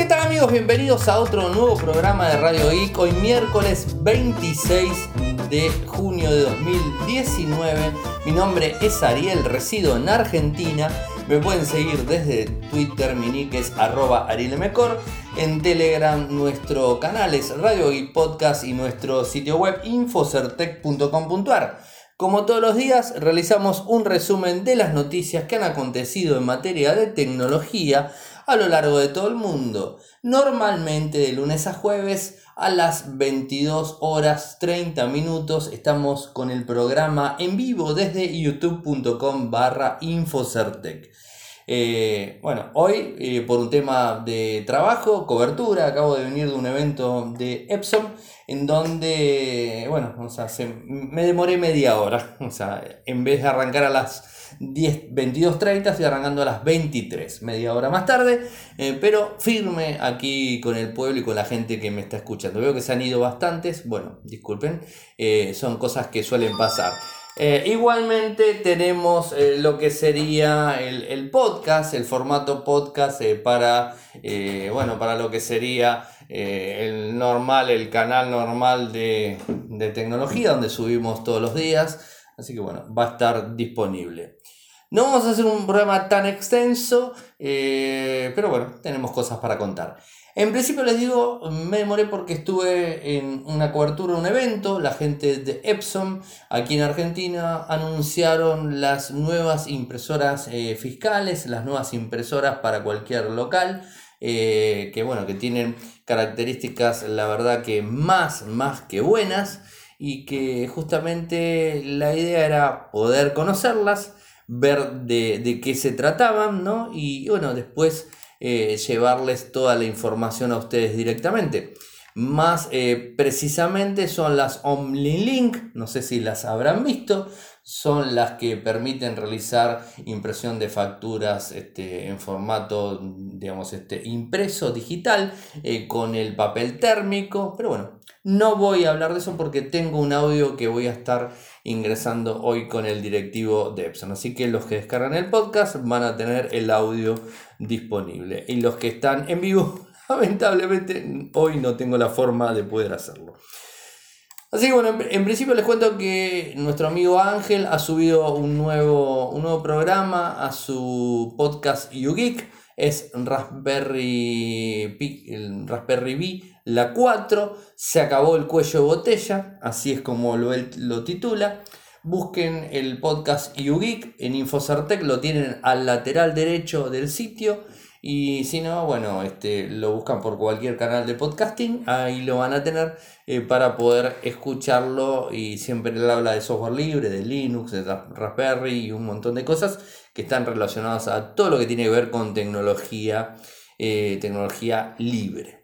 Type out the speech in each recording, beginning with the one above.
¿Qué tal amigos? Bienvenidos a otro nuevo programa de Radio Geek. Hoy miércoles 26 de junio de 2019. Mi nombre es Ariel, resido en Argentina. Me pueden seguir desde Twitter, mi nick es arroba arielmecor. En Telegram nuestro canal es Radio Geek Podcast y nuestro sitio web infocertec.com.ar. Como todos los días, realizamos un resumen de las noticias que han acontecido en materia de tecnología a lo largo de todo el mundo. Normalmente de lunes a jueves a las 22 horas 30 minutos estamos con el programa en vivo desde youtube.com barra infocertec. Eh, bueno, hoy eh, por un tema de trabajo, cobertura, acabo de venir de un evento de Epson en donde, bueno, o sea, me demoré media hora, o sea, en vez de arrancar a las 10, 22.30, estoy arrancando a las 23, media hora más tarde, eh, pero firme aquí con el pueblo y con la gente que me está escuchando. Veo que se han ido bastantes, bueno, disculpen, son cosas que suelen pasar. Eh, igualmente tenemos eh, lo que sería el, podcast, el formato podcast eh, para, bueno, para lo que sería el normal, el canal normal de, de, tecnología donde subimos todos los días. Así que bueno, va a estar disponible. No vamos a hacer un programa tan extenso, pero bueno, tenemos cosas para contar. En principio les digo, me demoré porque estuve en una cobertura, un evento, la gente de Epson aquí en Argentina anunciaron las nuevas impresoras eh, fiscales, las nuevas impresoras para cualquier local, eh, que bueno, que tienen características la verdad que más, más que buenas y que justamente la idea era poder conocerlas, ver de, de qué se trataban, ¿no? Y bueno, después eh, llevarles toda la información a ustedes directamente. Más eh, precisamente son las OmniLink, no sé si las habrán visto, son las que permiten realizar impresión de facturas este, en formato, digamos, este, impreso digital eh, con el papel térmico. Pero bueno, no voy a hablar de eso porque tengo un audio que voy a estar ingresando hoy con el directivo de Epson. Así que los que descargan el podcast van a tener el audio disponible. Y los que están en vivo, lamentablemente, hoy no tengo la forma de poder hacerlo. Así que bueno, en, principio les cuento que nuestro amigo Ángel ha subido un nuevo, un nuevo programa a su podcast YouGeek. Es Raspberry, el Raspberry Pi, la 4. Se acabó el cuello de botella, así es como lo, lo titula. Busquen el podcast YouGeek en Infocertec, lo tienen al lateral derecho del sitio. Y si no, bueno, este, lo buscan por cualquier canal de podcasting, ahí lo van a tener eh, para poder escucharlo. Y siempre le habla de software libre, de Linux, de Raspberry y un montón de cosas que están relacionadas a todo lo que tiene que ver con tecnología, eh, tecnología libre.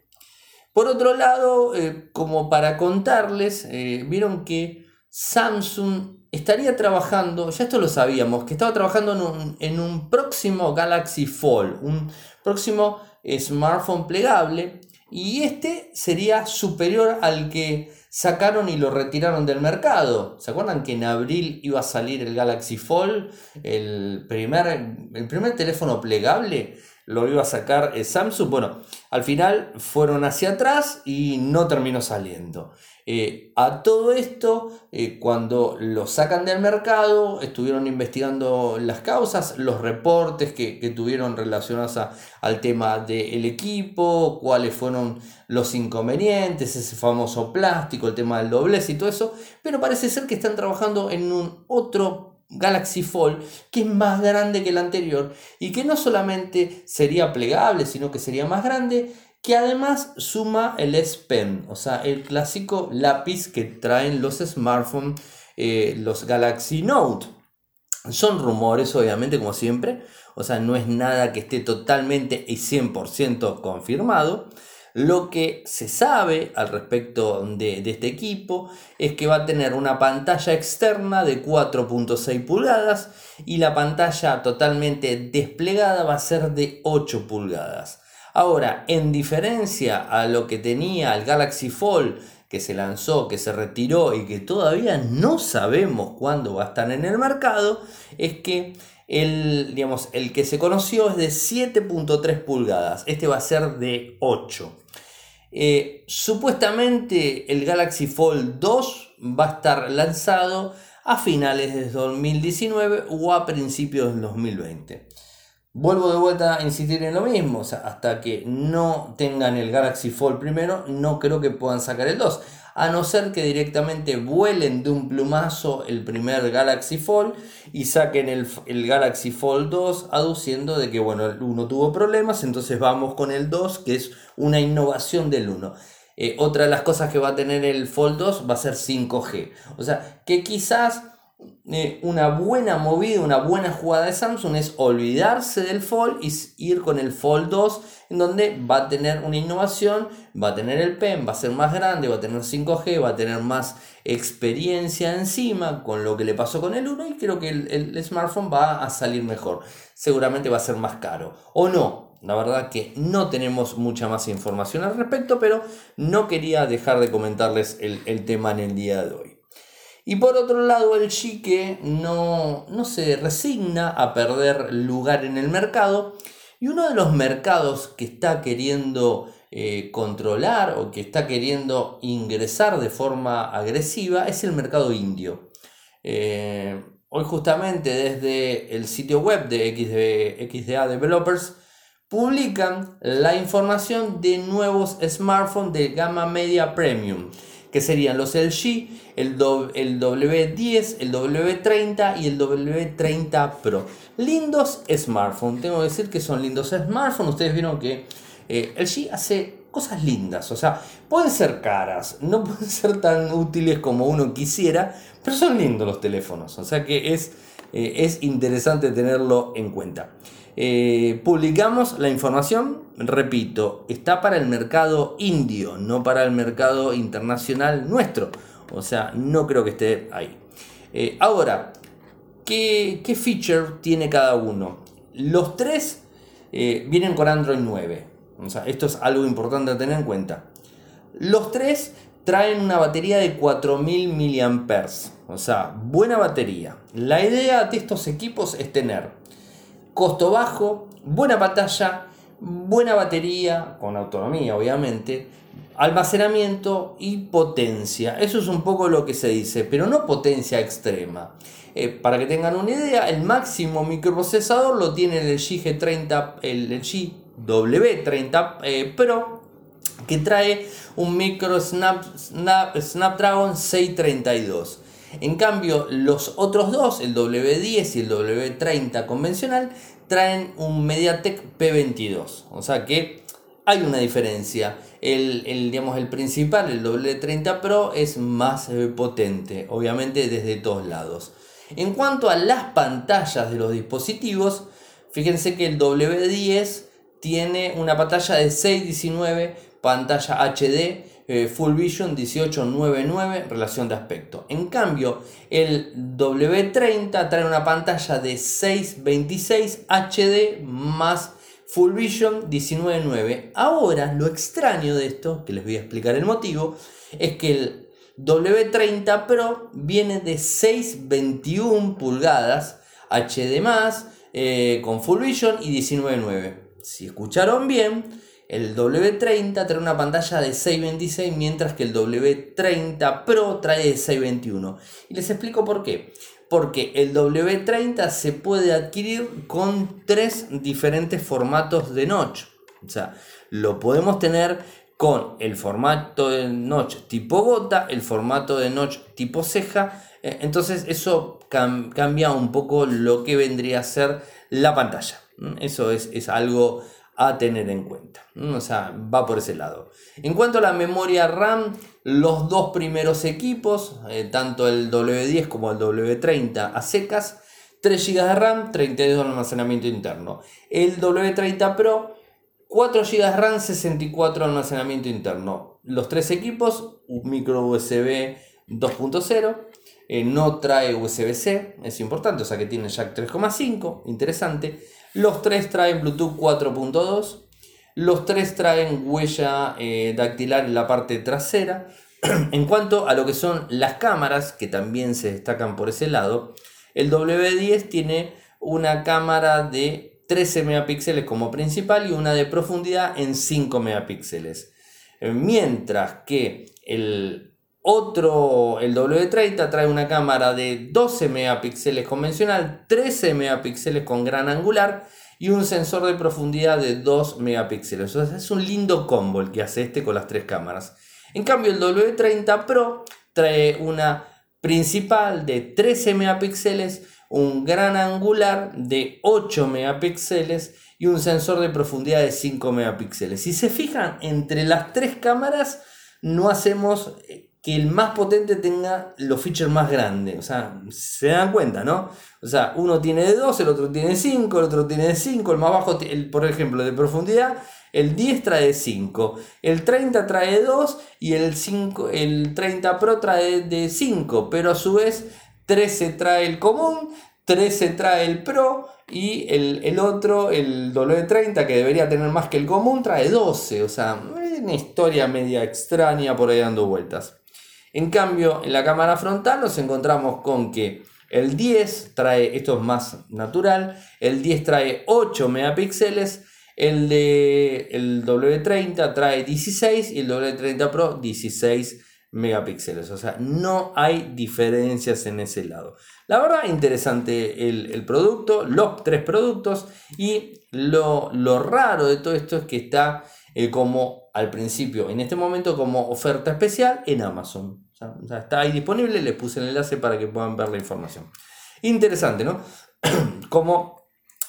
Por otro lado, eh, como para contarles, vieron que Samsung estaría trabajando, ya esto lo sabíamos, que estaba trabajando en un, en un próximo Galaxy Fold, un próximo smartphone plegable, y este sería superior al que sacaron y lo retiraron del mercado. ¿Se acuerdan que en abril iba a salir el Galaxy Fold, el primer, el primer teléfono plegable? Lo iba a sacar eh, Samsung. Bueno, al final fueron hacia atrás y no terminó saliendo. Eh, a todo esto, eh, cuando lo sacan del mercado, estuvieron investigando las causas, los reportes que, tuvieron relacionados al tema del equipo, cuáles fueron los inconvenientes, ese famoso plástico, el tema del doblez y todo eso, pero parece ser que están trabajando en un otro Galaxy Fold que es más grande que el anterior y que no solamente sería plegable, sino que sería más grande que además suma el S Pen, o sea, el clásico lápiz que traen los smartphones, eh, los Galaxy Note. Son rumores, obviamente, como siempre, o sea, no es nada que esté totalmente y 100% confirmado. Lo que se sabe al respecto de, este equipo es que va a tener una pantalla externa de 4.6 pulgadas y la pantalla totalmente desplegada va a ser de 8 pulgadas. Ahora, en diferencia a lo que tenía el Galaxy Fold, que se lanzó, que se retiró y que todavía no sabemos cuándo va a estar en el mercado, es que El, digamos, el que se conoció es de 7.3 pulgadas, este va a ser de 8. Eh, supuestamente el Galaxy Fold 2 va a estar lanzado a finales de 2019 o a principios del 2020. Vuelvo de vuelta a insistir en lo mismo, hasta que no tengan el Galaxy Fold primero, no creo que puedan sacar el 2 a no ser que directamente vuelen de un plumazo el primer Galaxy Fold y saquen el, Galaxy Fold 2 aduciendo de que bueno, el 1 tuvo problemas, entonces vamos con el 2 que es una innovación del 1. Eh, otra de las cosas que va a tener el Fold 2 va a ser 5G. O sea, que quizás eh, una buena movida, una buena jugada de Samsung es olvidarse del Fold y ir con el Fold 2, en donde va a tener una innovación, va a tener el pen, va a ser más grande, va a tener 5G, va a tener más experiencia encima con lo que le pasó con el 1 y creo que el, el smartphone va a salir mejor. Seguramente va a ser más caro. O no, la verdad que no tenemos mucha más información al respecto, pero no quería dejar de comentarles el, el tema en el día de hoy. Y por otro lado, el chique no, no se resigna a perder lugar en el mercado. Y uno de los mercados que está queriendo eh, controlar o que está queriendo ingresar de forma agresiva es el mercado indio. Eh, hoy justamente desde el sitio web de XDA Developers publican la información de nuevos smartphones de gama media premium que serían los LG, el, el W10, el W30 y el W30 Pro. Lindos smartphones, tengo que decir que son lindos smartphones. Ustedes vieron que eh, LG hace cosas lindas, o sea, pueden ser caras, no pueden ser tan útiles como uno quisiera, pero son lindos los teléfonos, o sea que es, eh, es interesante tenerlo en cuenta. Eh, publicamos la información, repito, está para el mercado indio, no para el mercado internacional nuestro. O sea, no creo que esté ahí. Eh, ahora, ¿qué, feature tiene cada uno? Los tres eh, vienen con Android 9. O sea, esto es algo importante a tener en cuenta. Los tres traen una batería de 4000 mAh. O sea, buena batería. La idea de estos equipos es tener costo bajo, buena pantalla, buena batería, con autonomía obviamente, almacenamiento y potencia. Eso es un poco lo que se dice, pero no potencia extrema. Eh, para que tengan una idea, el máximo microprocesador lo tiene el G30, el W30 eh, Pro, que trae un micro Snapdragon 632. En cambio, los otros dos, el W10 y el W30 convencional, traen un MediaTek P22. O sea que hay una diferencia. El, digamos, el principal, el W30 Pro, es más eh, potente, obviamente desde todos lados. En cuanto a las pantallas de los dispositivos, fíjense que el W10 tiene una pantalla de 619, pantalla HD, eh, Full Vision 1899 relación de aspecto. En cambio, el W30 trae una pantalla de 626 HD más Full Vision 19.9. Ahora, lo extraño de esto, que les voy a explicar el motivo, es que el W30 Pro viene de 621 pulgadas HD más eh, con Full Vision y 19.9. Si escucharon bien, el W30 trae una pantalla de 626 mientras que el W30 Pro trae de 621. Y les explico por qué. Porque el W30 se puede adquirir con tres diferentes formatos de notch. O sea, lo podemos tener con el formato de notch tipo gota, el formato de notch tipo ceja. Eh, entonces eso cambia un poco lo que vendría a ser la pantalla. Eso es, es algo a tener en cuenta. O sea, va por ese lado. En cuanto a la memoria RAM, los dos primeros equipos, eh, tanto el W10 como el W30 a secas, 3 GB de RAM, 32 de almacenamiento interno. El W30 Pro, 4 GB de RAM, 64 de almacenamiento interno. Los tres equipos, micro USB 2.0. Eh, no trae USB-C, es importante, o sea que tiene jack 3.5, interesante. Los tres traen Bluetooth 4.2. Los tres traen huella eh, dactilar en la parte trasera. en cuanto a lo que son las cámaras, que también se destacan por ese lado, el W10 tiene una cámara de 13 megapíxeles como principal y una de profundidad en 5 megapíxeles. Mientras que el otro, el W30 trae una cámara de 12 megapíxeles convencional, 13 megapíxeles con gran angular y un sensor de profundidad de 2 megapíxeles. es un lindo combo el que hace este con las tres cámaras. En cambio el W30 Pro trae una principal de 13 megapíxeles, un gran angular de 8 megapíxeles y un sensor de profundidad de 5 megapíxeles. Si se fijan, entre las tres cámaras no hacemos eh, que el más potente tenga los features más grandes. O sea, se dan cuenta, ¿no? O sea, uno tiene de 2, el otro tiene de 5, el otro tiene de 5, el más bajo, el, por ejemplo, de profundidad, el 10 trae 5, el 30 trae 2 y el, 5, el 30 Pro trae de 5, pero a su vez 13 trae el común, 13 trae el Pro y el, otro, el W30, que debería tener más que el común, trae 12. O sea, una historia media extraña por ahí dando vueltas. En cambio, en la cámara frontal nos encontramos con que el 10 trae, esto es más natural, el 10 trae 8 megapíxeles, el de el W30 trae 16 y el W30 Pro 16 megapíxeles. O sea, no hay diferencias en ese lado. La verdad, interesante el, producto, los tres productos. Y lo, raro de todo esto es que está eh, como al principio, en este momento, como oferta especial en Amazon. Está ahí disponible, les puse el enlace para que puedan ver la información. Interesante, ¿no? como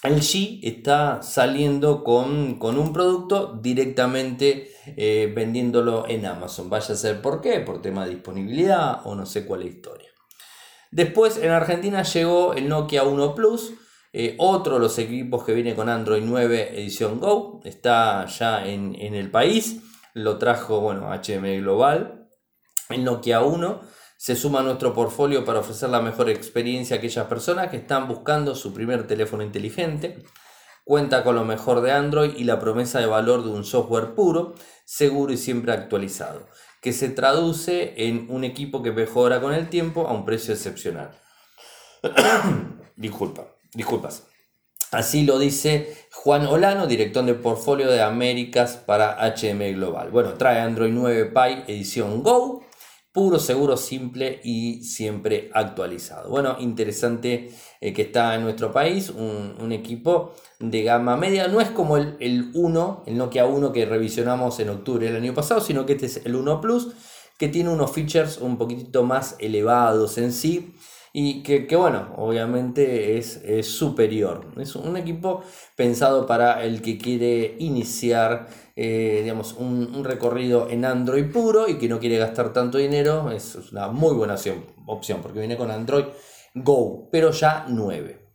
el G está saliendo con, un producto directamente eh, vendiéndolo en Amazon. Vaya a ser por qué, por tema de disponibilidad o no sé cuál es la historia. Después en Argentina llegó el Nokia 1 Plus, eh, otro de los equipos que viene con Android 9 edición Go, está ya en, en el país, lo trajo bueno, HM Global, el Nokia 1 se suma a nuestro portfolio para ofrecer la mejor experiencia a aquellas personas que están buscando su primer teléfono inteligente. Cuenta con lo mejor de Android y la promesa de valor de un software puro, seguro y siempre actualizado, que se traduce en un equipo que mejora con el tiempo a un precio excepcional. Disculpa, disculpas. Así lo dice Juan Olano, director de portfolio de Américas para HM Global. Bueno, trae Android 9 Pie edición Go, puro, seguro, simple y siempre actualizado. Bueno, interesante eh, que está en nuestro país un, equipo de gama media. No es como el, el 1, el Nokia 1 que revisionamos en octubre del año pasado, sino que este es el 1 Plus, que tiene unos features un poquitito más elevados en sí y que, bueno, obviamente es, superior. Es un equipo pensado para el que quiere iniciar eh, digamos, un, recorrido en Android puro y que no quiere gastar tanto dinero. Es una muy buena opción, opción porque viene con Android Go, pero ya 9.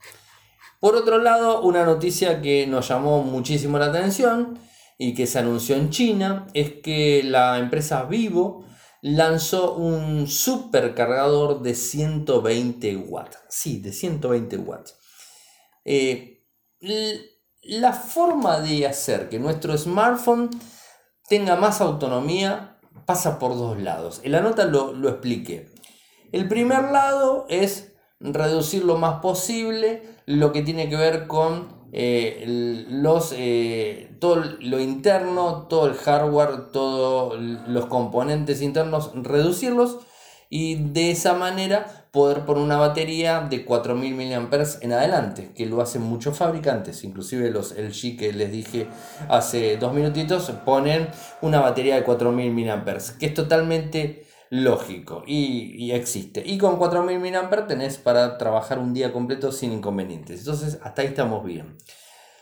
Por otro lado, una noticia que nos llamó muchísimo la atención y que se anunció en China es que la empresa Vivo lanzó un supercargador de 120 watts. Sí, de 120 watts. Eh, la forma de hacer que nuestro smartphone tenga más autonomía pasa por dos lados. En la nota lo, lo expliqué. El primer lado es reducir lo más posible lo que tiene que ver con eh, los, eh, todo lo interno, todo el hardware, todos los componentes internos, reducirlos y de esa manera poder poner una batería de 4000 mAh en adelante, que lo hacen muchos fabricantes, inclusive los LG que les dije hace dos minutitos, ponen una batería de 4000 mAh, que es totalmente lógico y, existe. Y con 4000 mAh tenés para trabajar un día completo sin inconvenientes. Entonces, hasta ahí estamos bien.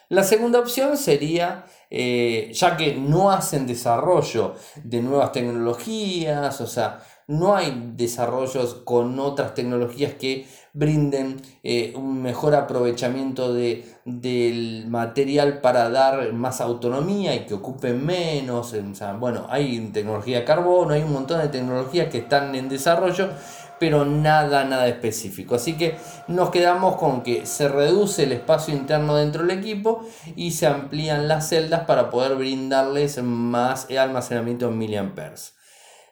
La segunda opción sería, eh, ya que no hacen desarrollo de nuevas tecnologías, o sea, no hay desarrollos con otras tecnologías que brinden eh, un mejor aprovechamiento de, del material para dar más autonomía y que ocupen menos. bueno, hay tecnología carbono, hay un montón de tecnologías que están en desarrollo, pero nada, nada específico. Así que nos quedamos con que se reduce el espacio interno dentro del equipo y se amplían las celdas para poder brindarles más almacenamiento en miliamperes.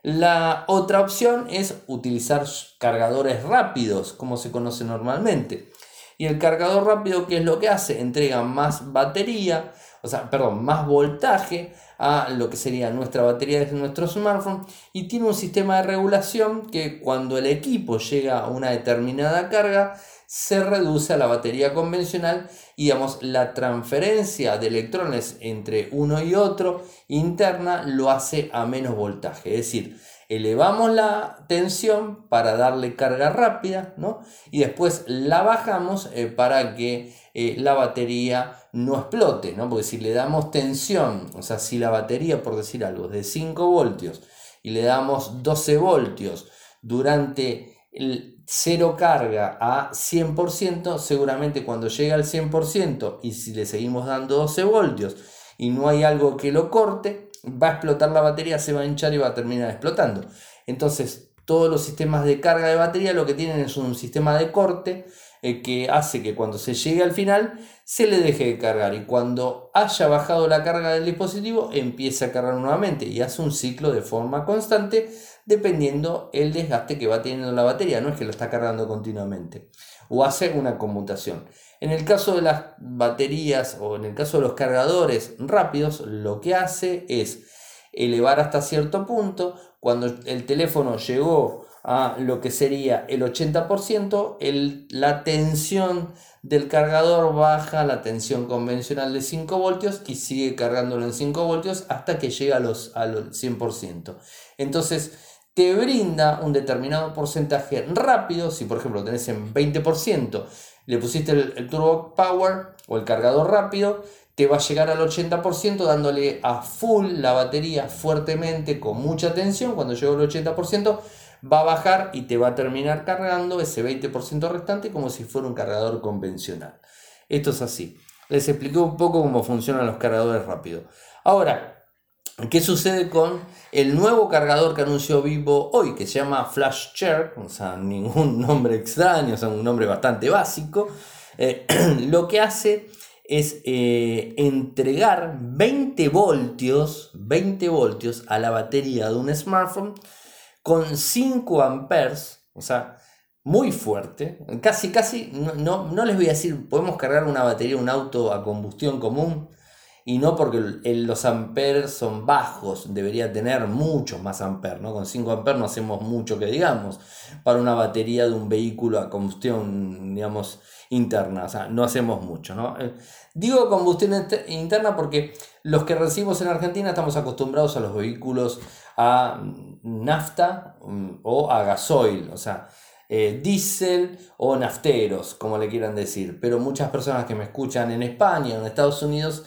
La otra opción es utilizar cargadores rápidos, como se conoce normalmente. Y el cargador rápido, ¿qué es lo que hace? Entrega más batería, o sea, perdón, más voltaje a lo que sería nuestra batería de nuestro smartphone y tiene un sistema de regulación que cuando el equipo llega a una determinada carga se reduce a la batería convencional y digamos la transferencia de electrones entre uno y otro interna lo hace a menos voltaje, es decir, elevamos la tensión para darle carga rápida, ¿no? Y después la bajamos eh, para que eh, la batería no explote, ¿no? Porque si le damos tensión, o sea, si la batería, por decir algo, es de 5 voltios y le damos 12 voltios durante el cero carga a 100%, seguramente cuando llega al 100% y si le seguimos dando 12 voltios y no hay algo que lo corte, va a explotar la batería, se va a hinchar y va a terminar explotando. Entonces, todos los sistemas de carga de batería lo que tienen es un sistema de corte eh, que hace que cuando se llegue al final se le deje de cargar y cuando haya bajado la carga del dispositivo empiece a cargar nuevamente y hace un ciclo de forma constante dependiendo el desgaste que va teniendo la batería, no es que lo está cargando continuamente o hace una conmutación. En el caso de las baterías o en el caso de los cargadores rápidos, lo que hace es elevar hasta cierto punto. Cuando el teléfono llegó a lo que sería el 80%, la tensión del cargador baja la tensión convencional de 5 voltios y sigue cargándolo en 5 voltios hasta que llega a los, al 100%. Entonces, te brinda un determinado porcentaje rápido, si por ejemplo tenés en 20%, le pusiste el, turbo power o el cargador rápido, te va a llegar al 80% dándole a full la batería fuertemente con mucha tensión, cuando llega al 80% va a bajar y te va a terminar cargando ese 20% restante como si fuera un cargador convencional. Esto es así. Les expliqué un poco cómo funcionan los cargadores rápidos. Ahora, ¿Qué sucede con el nuevo cargador que anunció Vivo hoy, que se llama Flash Share? O sea, ningún nombre extraño, o sea, un nombre bastante básico. Eh, lo que hace es eh, entregar 20 voltios, 20 voltios a la batería de un smartphone con 5 amperes, o sea, muy fuerte. Casi, casi, no, no les voy a decir, podemos cargar una batería un auto a combustión común y no porque los amperes son bajos, debería tener muchos más amperes, ¿no? Con 5 amperes no hacemos mucho que digamos para una batería de un vehículo a combustión, digamos, interna, o sea, no hacemos mucho, ¿no? Eh, digo combustión interna porque los que recibimos en Argentina estamos acostumbrados a los vehículos a nafta mm, o a gasoil, o sea, eh, diésel o nafteros, como le quieran decir, pero muchas personas que me escuchan en España o en Estados Unidos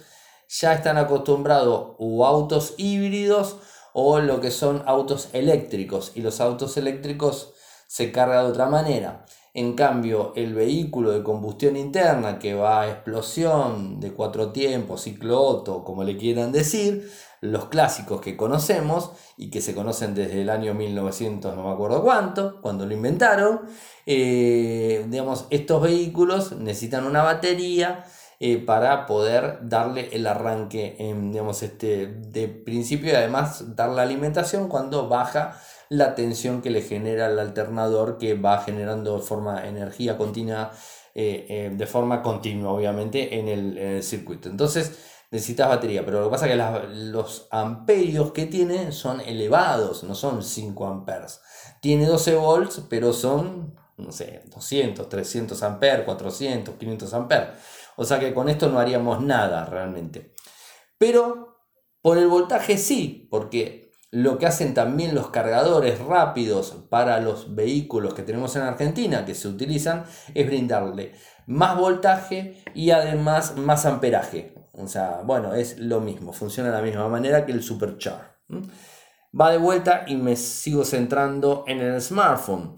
ya están acostumbrados o autos híbridos o lo que son autos eléctricos y los autos eléctricos se cargan de otra manera. En cambio, el vehículo de combustión interna que va a explosión de cuatro tiempos, ciclo como le quieran decir, los clásicos que conocemos y que se conocen desde el año 1900, no me acuerdo cuánto, cuando lo inventaron, eh, digamos, estos vehículos necesitan una batería eh, para poder darle el arranque digamos, este, de principio y además dar la alimentación cuando baja la tensión que le genera el alternador que va generando forma energía continua eh, de forma continua obviamente en el, circuito. Entonces necesitas batería pero lo que pasa es que los amperios que tiene son elevados no son 5 amperes tiene 12 volts pero son no sé 200 300 amperes 400 500 amperes o sea que con esto no haríamos nada realmente. Pero por el voltaje sí, porque lo que hacen también los cargadores rápidos para los vehículos que tenemos en Argentina, que se utilizan, es brindarle más voltaje y además más amperaje. O sea, bueno, es lo mismo, funciona de la misma manera que el Supercharge. Va de vuelta y me sigo centrando en el smartphone.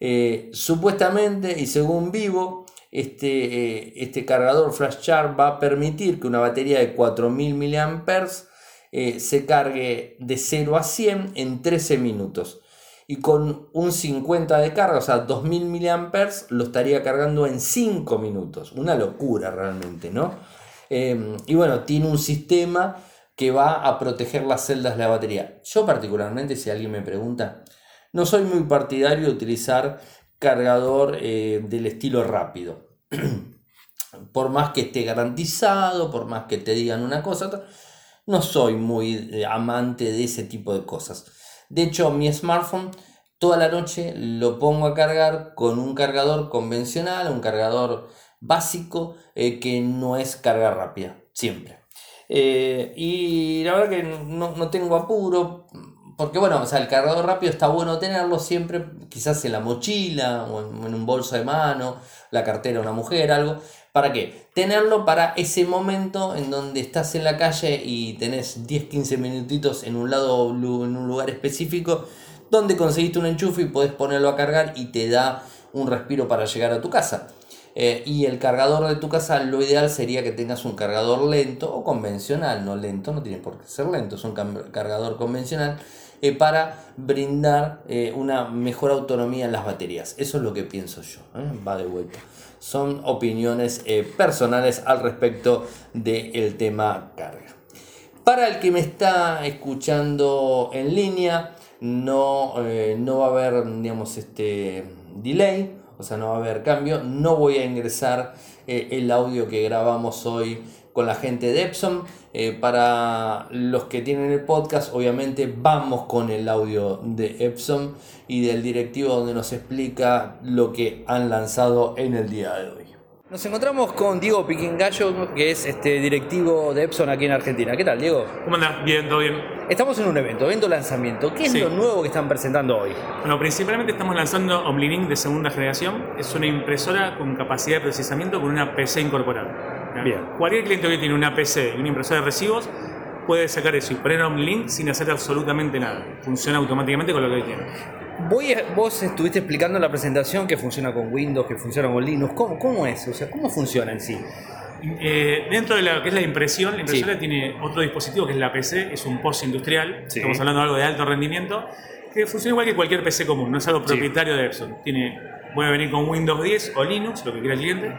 Eh, supuestamente y según Vivo, este, eh, este cargador flash charge va a permitir que una batería de 4000 mAh eh, se cargue de 0 a 100 en 13 minutos. Y con un 50 de carga, o sea, 2000 mAh, lo estaría cargando en 5 minutos. Una locura realmente, ¿no? Em, y bueno, tiene un sistema que va a proteger las celdas de la batería. Yo particularmente, si alguien me pregunta, no soy muy partidario de utilizar cargador eh, del estilo rápido. por más que esté garantizado, por más que te digan una cosa, no soy muy eh, amante de ese tipo de cosas. De hecho, mi smartphone toda la noche lo pongo a cargar con un cargador convencional, un cargador básico eh, que no es carga rápida, siempre. Eh, y la verdad que no, no, tengo apuro, porque bueno, o sea, el cargador rápido está bueno tenerlo siempre, quizás en la mochila o en, un bolso de mano, la cartera una mujer, algo. ¿Para qué? Tenerlo para ese momento en donde estás en la calle y tenés 10-15 minutitos en un lado, en un lugar específico, donde conseguiste un enchufe y podés ponerlo a cargar y te da un respiro para llegar a tu casa. Eh, y el cargador de tu casa, lo ideal sería que tengas un cargador lento o convencional, no lento, no tiene por qué ser lento, es un cargador convencional eh, para brindar eh, una mejor autonomía en las baterías. Eso es lo que pienso yo, va de vuelta. Son opiniones personales al respecto del tema carga. Para el que me está escuchando en línea, no, no va a haber, digamos, este delay o sea, no va a haber cambio. No voy a ingresar eh, el audio que grabamos hoy con la gente de Epson. Eh, para los que tienen el podcast, obviamente vamos con el audio de Epson y del directivo donde nos explica lo que han lanzado en el día de hoy. Nos encontramos con Diego Piquingallo, que es este directivo de Epson aquí en Argentina. ¿Qué tal, Diego? ¿Cómo andás? Bien, todo bien. Estamos en un evento, evento lanzamiento. ¿Qué es lo nuevo que están presentando hoy? Bueno, principalmente estamos lanzando OmniLink de segunda generación. Es una impresora con capacidad de procesamiento con una PC incorporada. Bien. Cualquier cliente que tiene una PC y una impresora de recibos puede sacar eso y poner OmniLink sin hacer absolutamente nada. Funciona automáticamente con lo que tiene. Voy vos estuviste explicando en la presentación que funciona con Windows, que funciona con Linux. ¿Cómo, cómo es? O sea, ¿cómo funciona en sí? Eh, dentro de lo que es la impresión, la impresora tiene otro dispositivo que es la PC, es un post industrial, estamos hablando de algo de alto rendimiento, que funciona igual que cualquier PC común, no es algo propietario de Epson. Tiene, puede venir con Windows 10 o Linux, lo que quiera el cliente,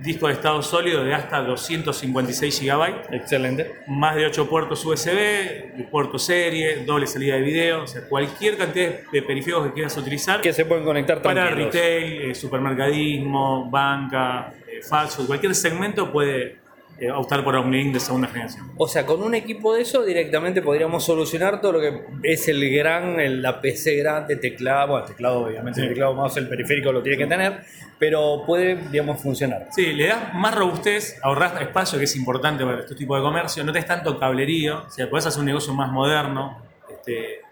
disco de estado sólido de hasta 256 GB, excelente, más de 8 puertos USB, puerto serie, doble salida de video, o sea, cualquier cantidad de periféricos que quieras utilizar. Que se pueden conectar Para retail, eh, supermercadismo, banca, falso, cualquier segmento puede eh, optar por OmniLink de segunda generación. O sea, con un equipo de eso directamente podríamos solucionar todo lo que es el gran, la PC grande, teclado, bueno, teclado obviamente, el teclado más el periférico lo tiene que tener, pero puede, digamos, funcionar. Sí, le das más robustez, ahorras espacio, que es importante para este tipo de comercio, no te es tanto cablerío, o sea, puedes hacer un negocio más moderno, este,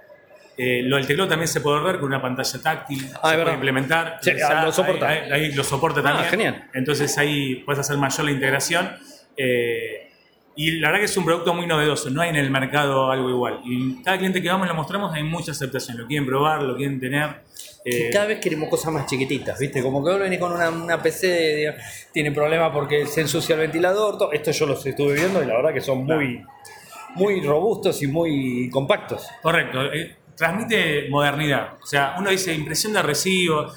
eh, lo del teclado también se puede ver con una pantalla táctil, ah, se puede implementar. Ah, lo soporta. Ahí, lo soporta ah, también. genial. Entonces ahí puedes hacer mayor la integración. Eh, y la verdad que es un producto muy novedoso, no hay en el mercado algo igual. Y cada cliente que vamos lo mostramos hay mucha aceptación, lo quieren probar, lo quieren tener. Eh, cada vez queremos cosas más chiquititas, ¿viste? Como que ahora venís con una, PC, tiene problemas porque se ensucia el ventilador, todo. esto yo los estuve viendo y la verdad que son muy, muy robustos y muy compactos. Correcto transmite modernidad. O sea, uno dice impresión de recibo,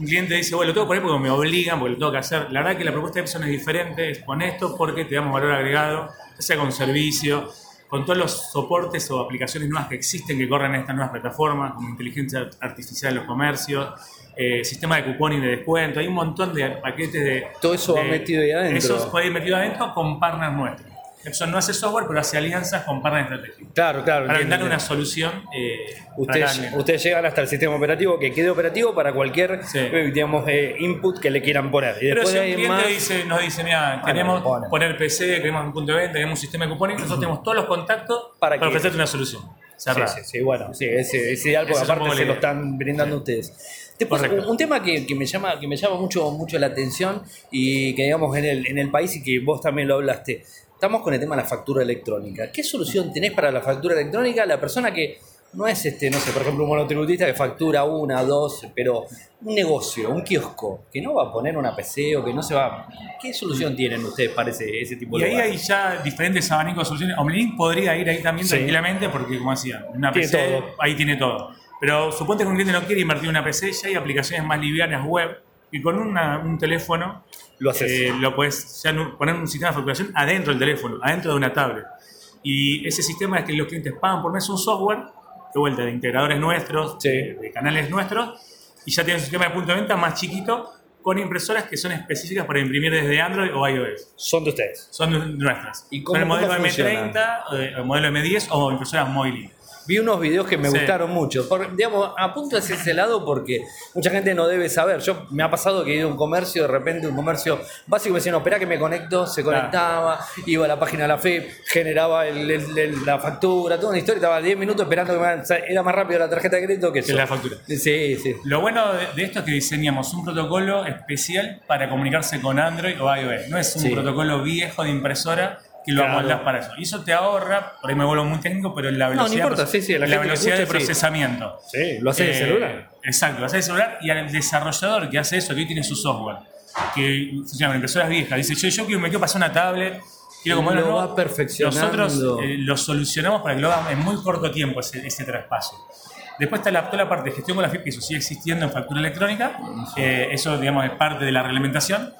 un cliente dice, bueno, lo tengo que poner porque me obligan, porque lo tengo que hacer. La verdad que la propuesta de Epson es diferente, es con esto porque te damos valor agregado, ya sea con servicio, con todos los soportes o aplicaciones nuevas que existen que corren en estas nuevas plataformas, como inteligencia artificial en los comercios, eh, sistema de cupón y de descuento, hay un montón de paquetes de... Todo eso va metido ahí adentro. Eso puede ir metido adentro con partners nuestros. Epson no hace software, pero hace alianzas con partners estratégicos. Claro, claro. Para brindar una solución. Eh, ustedes, llegan hasta el sistema operativo que quede operativo para cualquier eh, digamos, eh, input que le quieran poner. Y pero si un cliente dice, nos dice, mira, queremos poner PC, queremos un punto de venta, queremos un sistema de cupones, nosotros tenemos todos los contactos para, ofrecerte una solución. Sí, sí, sí, bueno, sí, es, es ideal porque aparte se lo están brindando ustedes. Después, un, tema que, me llama, que me llama mucho, mucho la atención y que digamos en el, en el país y que vos también lo hablaste, Estamos con el tema de la factura electrónica. ¿Qué solución tenés para la factura electrónica? La persona que no es, este, no sé, por ejemplo, un monotributista que factura una, dos, pero un negocio, un kiosco, que no va a poner una PC o que no se va. ¿Qué solución tienen ustedes para ese, tipo de Y ahí hay ya diferentes abanicos de soluciones. Omlink podría ir ahí también tranquilamente porque, como decía, una PC ahí tiene todo. Pero suponte que un cliente no quiere invertir en una PC, ya hay aplicaciones más livianas web y con un teléfono lo haces. Eh, lo puedes poner un sistema de facturación adentro del teléfono, adentro de una tablet. Y ese sistema es que los clientes pagan por mes un software, de vuelta, de integradores nuestros, de, canales nuestros, y ya tienen un sistema de punto de venta más chiquito con impresoras que son específicas para imprimir desde Android o iOS. Son de ustedes. Son nu- nuestras. ¿Y Son el modelo cómo M30, eh, el modelo M10 o impresoras Moily. Vi unos videos que me Sí. gustaron mucho. Por- digamos, apunto hacia ese lado porque mucha gente no debe saber. Yo me ha pasado que he ido a un comercio, de repente un comercio básico me decía, no, espera que me conecto, se Claro. conectaba, iba a la página de la FIP, generaba el- el- el- la factura, toda una historia, estaba 10 minutos esperando que me o sea, era más rápido la tarjeta de crédito que eso. la factura. Sí, sí. Lo bueno de, de esto es que diseñamos un protocolo especial para comunicarse con Android o iOS. No es un Sí. protocolo viejo de impresora que lo Claro. amoldás para eso. Y eso te ahorra, por ahí me vuelvo muy técnico, pero la no velocidad, importa, sí, sí, la la velocidad de escuche, sí. procesamiento. Sí, lo hace Eh, celular. Exacto, lo hace en el celular y al desarrollador que hace eso, que hoy tiene su software, que funciona con impresoras viejas, dice, yo, yo quiero, me quiero pasar una tablet, quiero como Lo una nueva". va perfeccionando. Nosotros eh, lo solucionamos para que lo hagan en muy corto tiempo ese, ese traspaso. Después está la, toda la parte de gestión con la FIP, que eso sigue existiendo en factura electrónica, eh, eso digamos es parte de la reglamentación,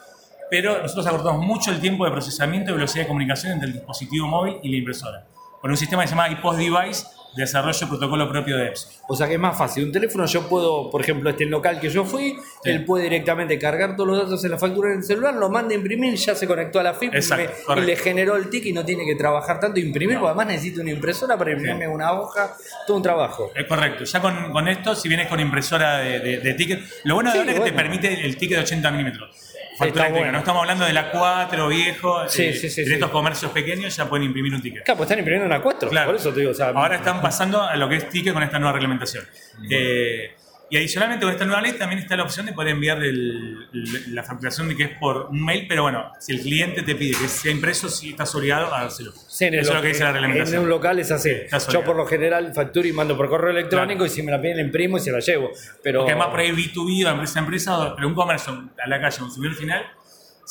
pero nosotros acortamos mucho el tiempo de procesamiento y velocidad de comunicación entre el dispositivo móvil y la impresora, con un sistema que se llama iPost Device de desarrollo de protocolo propio de Epson. O sea que es más fácil. Un teléfono yo puedo, por ejemplo, este local que yo fui, Sí. él puede directamente cargar todos los datos en la factura en el celular, lo manda a imprimir, ya se conectó a la FIP Exacto, me- y le generó el ticket y no tiene que trabajar tanto imprimir, No. porque además necesita una impresora para imprimirme una hoja, todo un trabajo. Es correcto. Ya con, con esto, si vienes con impresora de, de- de ticket, lo bueno de Sí, ahora es que te permite el ticket de 80 milímetros. Factura bueno. No estamos hablando de la 4 viejo. Sí, eh, sí, sí, en estos comercios pequeños ya pueden imprimir un ticket. Claro, pues están imprimiendo una 4, Claro. por eso te digo, o sea, Ahora están pasando a lo que es ticket con esta nueva reglamentación. Eh, y adicionalmente con esta nueva ley también está la opción de poder enviar el- la facturación de que es por un mail, pero bueno, si el cliente te pide que sea impreso, sí estás obligado a dárselo. Sí, en Eso es lo que dice la En reglamentación. un local es así. Yo por lo general facturo y mando por correo electrónico Claro. y si me la piden la imprimo y se la llevo. Pero Porque además por ahí B2B o empresa a empresa, pero un comercio a la calle, un consumidor final,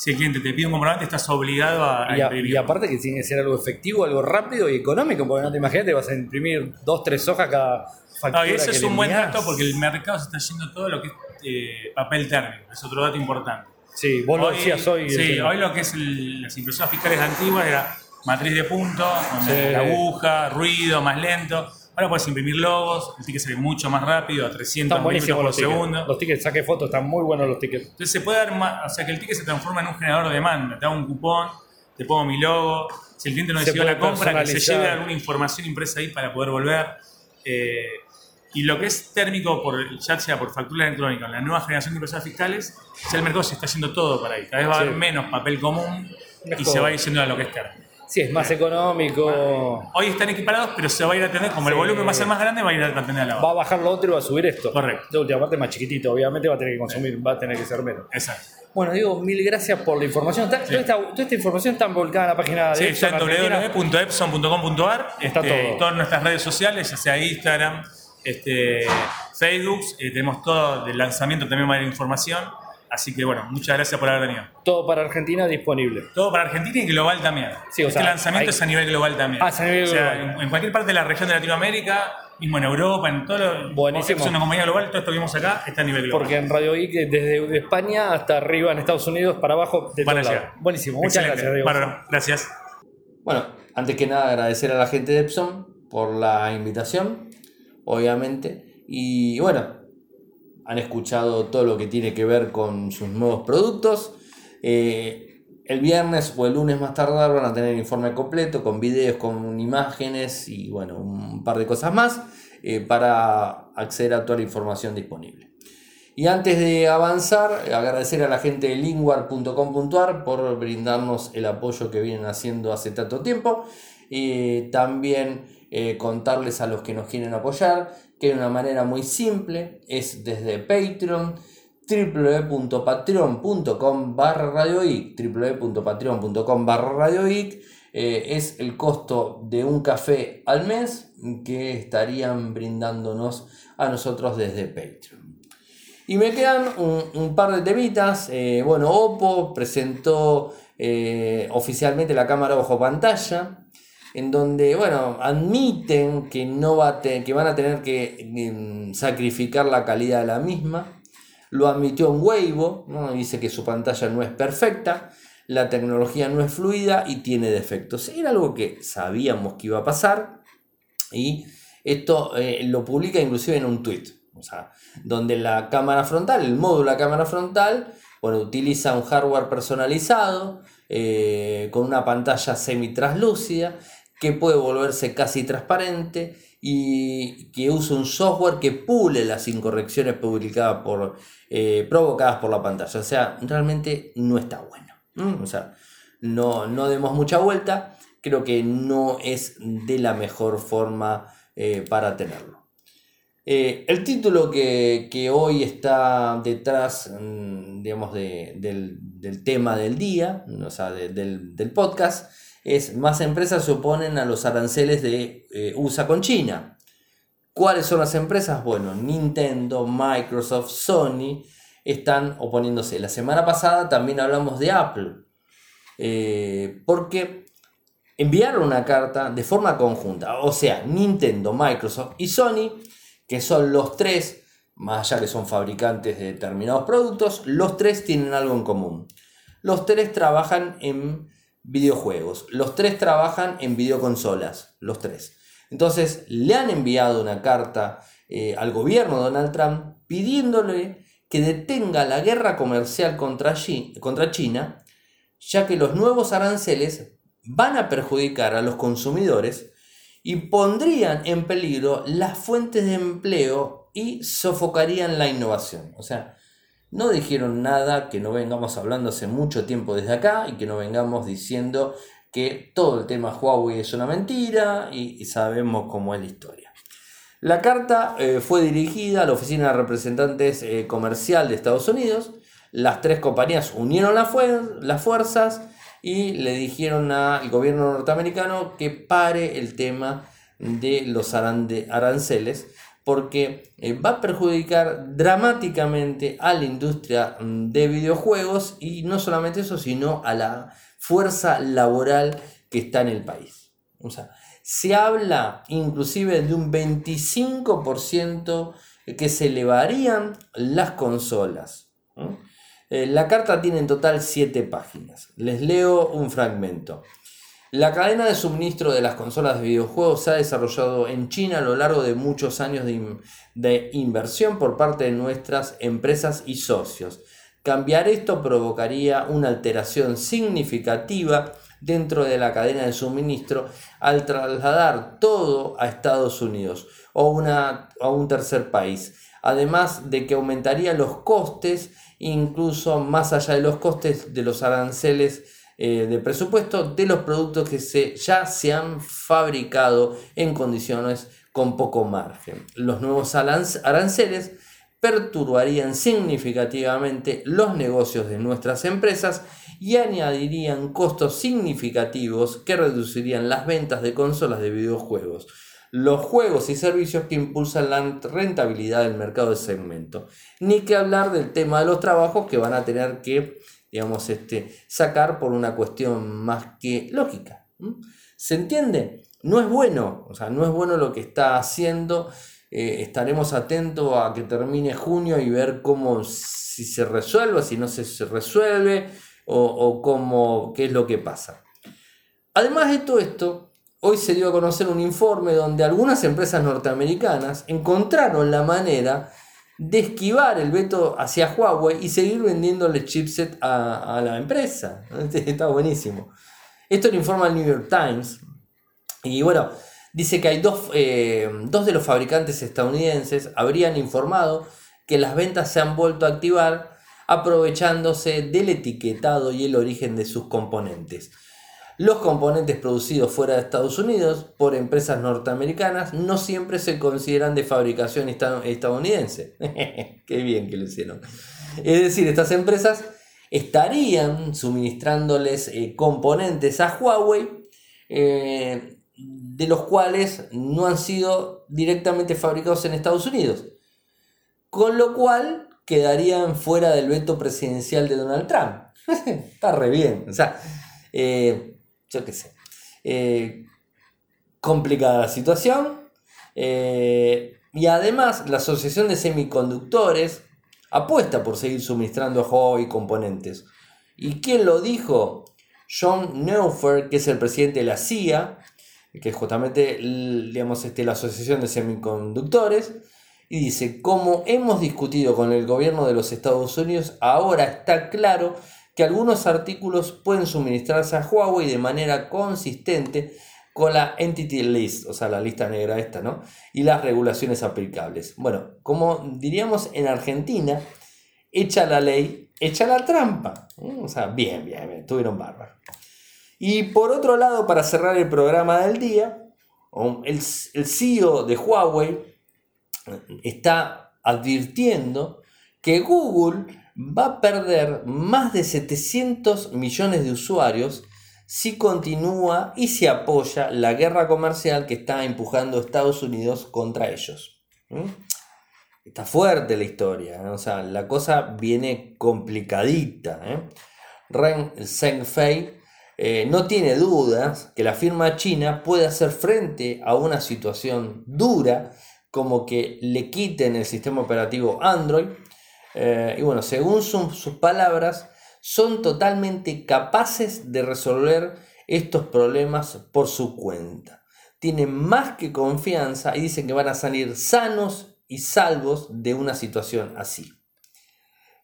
si el cliente te pide un comprobante, estás obligado a, Y, a- imprimir. y aparte que tiene que ser algo efectivo, algo rápido y económico, porque no te imaginas que vas a imprimir dos, tres hojas cada factura. No, y ese es un buen dato porque el mercado se está yendo todo lo que es eh, papel térmico, es otro dato importante. Sí, vos lo decías hoy. Sí, hoy lo que es el- las impresoras fiscales antiguas era matriz de punto, donde Sí. la aguja, ruido, más lento. Ahora puedes imprimir logos, el ticket sale mucho más rápido, a 300 Están buenísimos milímetros los por tickets. segundo. Los tickets, saque fotos, están muy buenos los tickets. Entonces se puede dar más, o sea que el ticket se transforma en un generador de demanda. Te hago un cupón, te pongo mi logo. Si el cliente no decidió la compra, que se lleve alguna información impresa ahí para poder volver. Eh, y lo que es térmico, por, ya sea por factura electrónica, en la nueva generación de impresoras fiscales, ya el mercado se está yendo todo para ahí. Cada vez va a haber Sí. menos papel común y se va yendo a lo que es térmico. Sí, es más económico. Hoy están equiparados, pero se va a ir a atender, como el volumen va a ser más grande, va a ir a atender a la Va otra. a bajar lo otro y va a subir esto. Correcto. De última parte más chiquitito, obviamente va a tener que consumir, va a tener que ser menos. Exacto. Bueno, digo, mil gracias por la información. Está- toda, esta, toda esta información está publicada en la página de Sí, Epson está en Argentina. www.epson.com.ar. Está este, todo. y Todas nuestras redes sociales, ya sea Instagram, este, Facebook. eh, tenemos todo del lanzamiento también va a haber información. Así que bueno, muchas gracias por haber venido. Todo para Argentina disponible. Todo para Argentina y global también. Sí, o este sea, lanzamiento hay- es a nivel global también. Ah, es a nivel O sea, global. En, en cualquier parte de la región de Latinoamérica, mismo en Europa, en todo lo. Buenísimo. Es una compañía global, todo esto que vimos acá está a nivel global. Porque en Radio Geek, desde España hasta arriba en Estados Unidos, para abajo, de Van a todos llegar. lados. Buenísimo, muchas Excelente. gracias, Diego. Bárbaro, gracias. Bueno, antes que nada agradecer a la gente de Epson por la invitación, obviamente. Y bueno, han escuchado todo lo que tiene que ver con sus nuevos productos. Eh, el viernes o el lunes más tardar van a tener informe completo con videos, con imágenes y bueno, un par de cosas más eh, para acceder a toda la información disponible. Y antes de avanzar, agradecer a la gente de linguar.com.ar por brindarnos el apoyo que vienen haciendo hace tanto tiempo. Y también eh, contarles a los que nos quieren apoyar que hay una manera muy simple, es desde Patreon www.patreon.com barra radioic www.patreon.com barra radioic eh, es el costo de un café al mes que estarían brindándonos a nosotros desde Patreon. Y me quedan un, par de temitas. eh, bueno, Oppo presentó oficialmente la cámara bajo pantalla, en donde, bueno, admiten que, no va a que van a tener que em, sacrificar la calidad de la misma. Lo admitió en Weibo, ¿no? dice que su pantalla no es perfecta, la tecnología no es fluida y tiene defectos. Era algo que sabíamos que iba a pasar y esto eh, lo publica inclusive en un tweet, o sea, donde la cámara frontal, el módulo de la cámara frontal, bueno, utiliza un hardware personalizado eh, con una pantalla semi-translúcida que puede volverse casi transparente y que usa un software que pule las incorrecciones publicadas por, eh, provocadas por la pantalla. O sea, realmente no está bueno. O sea, no, no demos mucha vuelta. Creo que no es de la mejor forma eh, para tenerlo. Eh, el título que, hoy está detrás, mm, digamos, del, tema del día, o sea, del, del podcast, es más empresas se oponen a los aranceles de eh, USA con China. ¿Cuáles son las empresas? Bueno, Nintendo, Microsoft, Sony están oponiéndose. La semana pasada también hablamos de Apple, eh, porque enviaron una carta de forma conjunta. O sea, Nintendo, Microsoft y Sony, que son los tres, más allá que son fabricantes de determinados productos, los tres tienen algo en común. Los tres trabajan en videojuegos. Los tres trabajan en videoconsolas, los tres. Entonces le han enviado una carta eh, al gobierno de Donald Trump pidiéndole que detenga la guerra comercial contra, contra China, ya que los nuevos aranceles van a perjudicar a los consumidores y pondrían en peligro las fuentes de empleo y sofocarían la innovación. O sea, no dijeron nada que no vengamos hablando hace mucho tiempo desde acá y que no vengamos diciendo que todo el tema Huawei es una mentira y, sabemos cómo es la historia. La carta eh, fue dirigida a la Oficina de Representantes eh, Comercial de Estados Unidos. Las tres compañías unieron las fuerzas y le dijeron al gobierno norteamericano que pare el tema de los aranceles porque eh, va a perjudicar dramáticamente a la industria mm, de videojuegos y no solamente eso, sino a la fuerza laboral que está en el país. O sea, se habla inclusive de un 25% que se elevarían las consolas. Eh, la carta tiene en total 7 páginas. Les leo un fragmento. La cadena de suministro de las consolas de videojuegos se ha desarrollado en China a lo largo de muchos años de, inversión por parte de nuestras empresas y socios. Cambiar esto provocaría una alteración significativa dentro de la cadena de suministro al trasladar todo a Estados Unidos o una, a un tercer país. Además de que aumentaría los costes, incluso más allá de los costes de los aranceles eh, de presupuesto de los productos que se, ya se han fabricado en condiciones con poco margen. Los nuevos aranceles perturbarían significativamente los negocios de nuestras empresas y añadirían costos significativos que reducirían las ventas de consolas de videojuegos, los juegos y servicios que impulsan la rentabilidad del mercado de segmento. Ni que hablar del tema de los trabajos que van a tener que digamos, este, sacar por una cuestión más que lógica. ¿Se entiende? No es bueno, o sea, no es bueno lo que está haciendo. Eh, estaremos atentos a que termine junio y ver cómo, si se resuelve, si no se, resuelve, o, o cómo, qué es lo que pasa. Además de todo esto, hoy se dio a conocer un informe donde algunas empresas norteamericanas encontraron la manera de esquivar el veto hacia Huawei y seguir vendiéndole chipset a, la empresa. Está buenísimo. Esto lo informa el New York Times. Y bueno, dice que hay dos, eh, dos de los fabricantes estadounidenses habrían informado que las ventas se han vuelto a activar aprovechándose del etiquetado y el origen de sus componentes. Los componentes producidos fuera de Estados Unidos por empresas norteamericanas no siempre se consideran de fabricación estadounidense. Qué bien que lo hicieron. Es decir, estas empresas estarían suministrándoles eh, componentes a Huawei eh, de los cuales no han sido directamente fabricados en Estados Unidos. Con lo cual quedarían fuera del veto presidencial de Donald Trump. Está re bien. O sea, eh, yo qué sé. Eh, complicada la situación. Eh, y además, la Asociación de Semiconductores apuesta por seguir suministrando a Huawei componentes. ¿Y quién lo dijo? John Neufer, que es el presidente de la CIA, que es justamente digamos, este, la Asociación de Semiconductores, Y dice, como hemos discutido con el gobierno de los Estados Unidos, ahora está claro que algunos artículos pueden suministrarse a Huawei de manera consistente con la Entity List, o sea, la lista negra esta, ¿no? Y las regulaciones aplicables. Bueno, como diríamos en Argentina, echa la ley, echa la trampa. O sea, bien, bien, bien, tuvieron barba. Y por otro lado, para cerrar el programa del día, el, el CEO de Huawei está advirtiendo que Google va a perder más de 700 millones de usuarios si continúa y se apoya la guerra comercial que está empujando Estados Unidos contra ellos. Está fuerte la historia, ¿eh? o sea, la cosa viene complicadita. ¿eh? Ren Zhengfei eh, no tiene dudas que la firma china puede hacer frente a una situación dura como que le quiten el sistema operativo Android. Y bueno, según sus palabras, son totalmente capaces de resolver estos problemas por su cuenta. Tienen más que confianza y dicen que van a salir sanos y salvos de una situación así.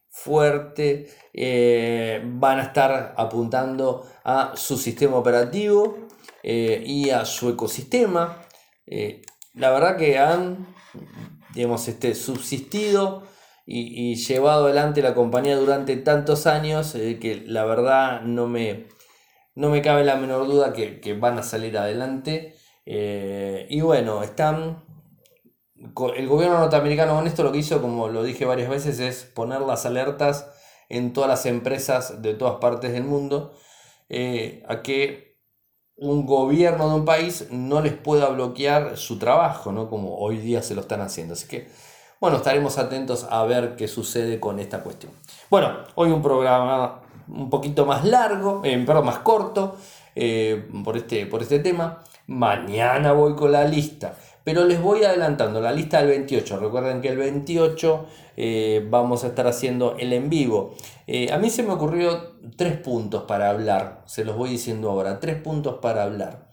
Fuerte, eh, van a estar apuntando a su sistema operativo eh, y a su ecosistema. Eh, la verdad que han digamos, este, subsistido y, llevado adelante la compañía durante tantos años eh, que la verdad no me, no me cabe la menor duda que, van a salir adelante. Eh, y bueno, están. El gobierno norteamericano con esto lo que hizo, como lo dije varias veces, es poner las alertas en todas las empresas de todas partes del mundo eh, a que un gobierno de un país no les pueda bloquear su trabajo, ¿no? como hoy día se lo están haciendo. Así que bueno, estaremos atentos a ver qué sucede con esta cuestión. Bueno, hoy un programa un poquito más largo, eh, perdón, más corto eh, por, este, por este tema. Mañana voy con la lista, pero les voy adelantando la lista del 28. Recuerden que el 28 eh, vamos a estar haciendo el en vivo. a mí se me ocurrió tres puntos para hablar, se los voy diciendo ahora, tres puntos para hablar.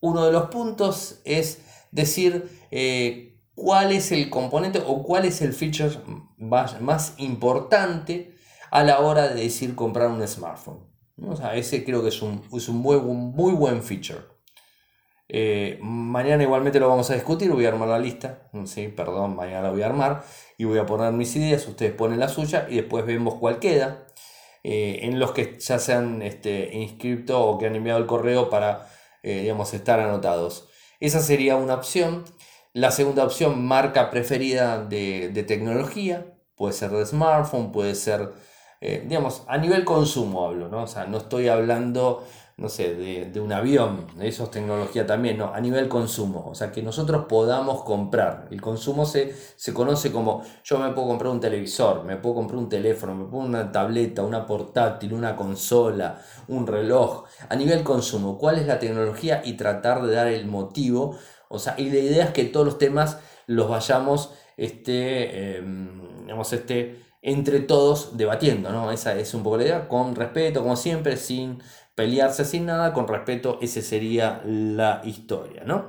uno de los puntos es decir cuál es el componente o cuál es el feature más, importante a la hora de decir comprar un smartphone. Ese creo que es un, muy, muy, buen feature. Eh, mañana igualmente lo vamos a discutir, voy a armar la lista. Sí, perdón, mañana la voy a armar y voy a poner mis ideas, ustedes ponen la suya y después vemos cuál queda. Eh, en los que ya se han este, inscrito o que han enviado el correo para eh, digamos, estar anotados. Esa sería una opción. La segunda opción, marca preferida de, tecnología, puede ser de smartphone, puede ser, eh, digamos, a nivel consumo hablo, ¿no? O sea, no estoy hablando, no sé, de, un avión, eso es tecnología también, no, a nivel consumo, o sea, que nosotros podamos comprar. El consumo se, se conoce como, yo me puedo comprar un televisor, me puedo comprar un teléfono, me puedo una tableta, una portátil, una consola, un reloj, a nivel consumo, cuál es la tecnología y tratar de dar el motivo o sea, y la idea es que todos los temas los vayamos este, em, este, entre todos debatiendo, ¿no? Esa es un poco la idea, con respeto, como siempre, sin pelearse, sin nada, con respeto, esa sería la historia, ¿no?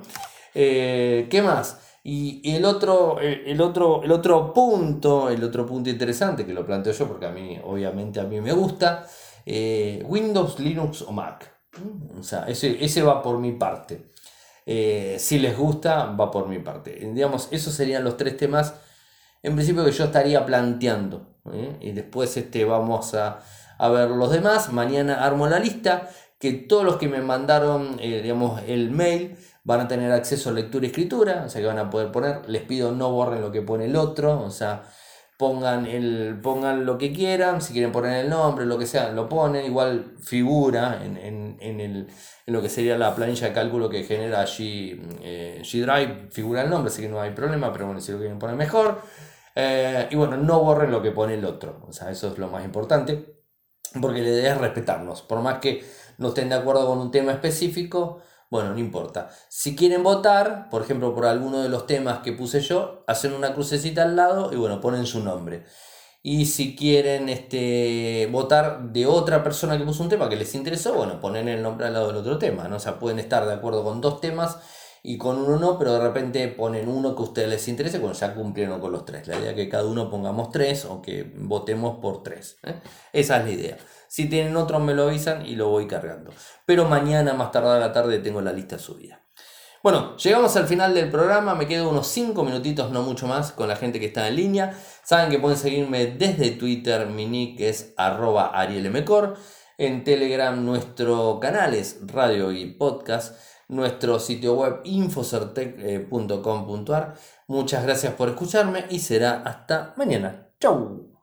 Eh, ¿Qué más? Y, el, otro, el, otro, el otro punto, el otro punto interesante que lo planteo yo, porque a mí, obviamente, a mí me gusta, eh, Windows, Linux o Mac. O sea, ese, ese va por mi parte. Eh, si les gusta, va por mi parte. Digamos, esos serían los tres temas en principio que yo estaría planteando. ¿eh? Y después este, vamos a, ver los demás. Mañana armo la lista. Que todos los que me mandaron eh, digamos, el mail van a tener acceso a lectura y escritura. O sea que van a poder poner. Les pido no borren lo que pone el otro. O sea, pongan, el, pongan lo que quieran, si quieren poner el nombre, lo que sea, lo ponen, igual figura en, en, en, el, en lo que sería la planilla de cálculo que genera G, eh, Drive, figura el nombre, así que no hay problema, pero bueno, si lo quieren poner mejor. Eh, y bueno, no borren lo que pone el otro, o sea, eso es lo más importante, porque la idea es respetarnos, por más que no estén de acuerdo con un tema específico, bueno, no importa. Si quieren votar, por ejemplo, por alguno de los temas que puse yo, hacen una crucecita al lado y bueno, ponen su nombre. Y si quieren este, votar de otra persona que puso un tema que les interesó, bueno, ponen el nombre al lado del otro tema, ¿no? O sea, pueden estar de acuerdo con dos temas y con uno no, pero de repente ponen uno que a ustedes les interese cuando ya cumplieron con los tres. La idea es que cada uno pongamos tres o que votemos por tres. ¿eh? Esa es la idea. Si tienen otros me lo avisan y lo voy cargando. Pero mañana más tarde a la tarde tengo la lista subida. Bueno, llegamos al final del programa, me quedo unos 5 minutitos, no mucho más, con la gente que está en línea. Saben que pueden seguirme desde Twitter, mi nick es arroba arielmcor. En Telegram nuestro canal es Radio y Podcast. Nuestro sitio web infocertec.com.ar. Muchas gracias por escucharme y será hasta mañana. Chau.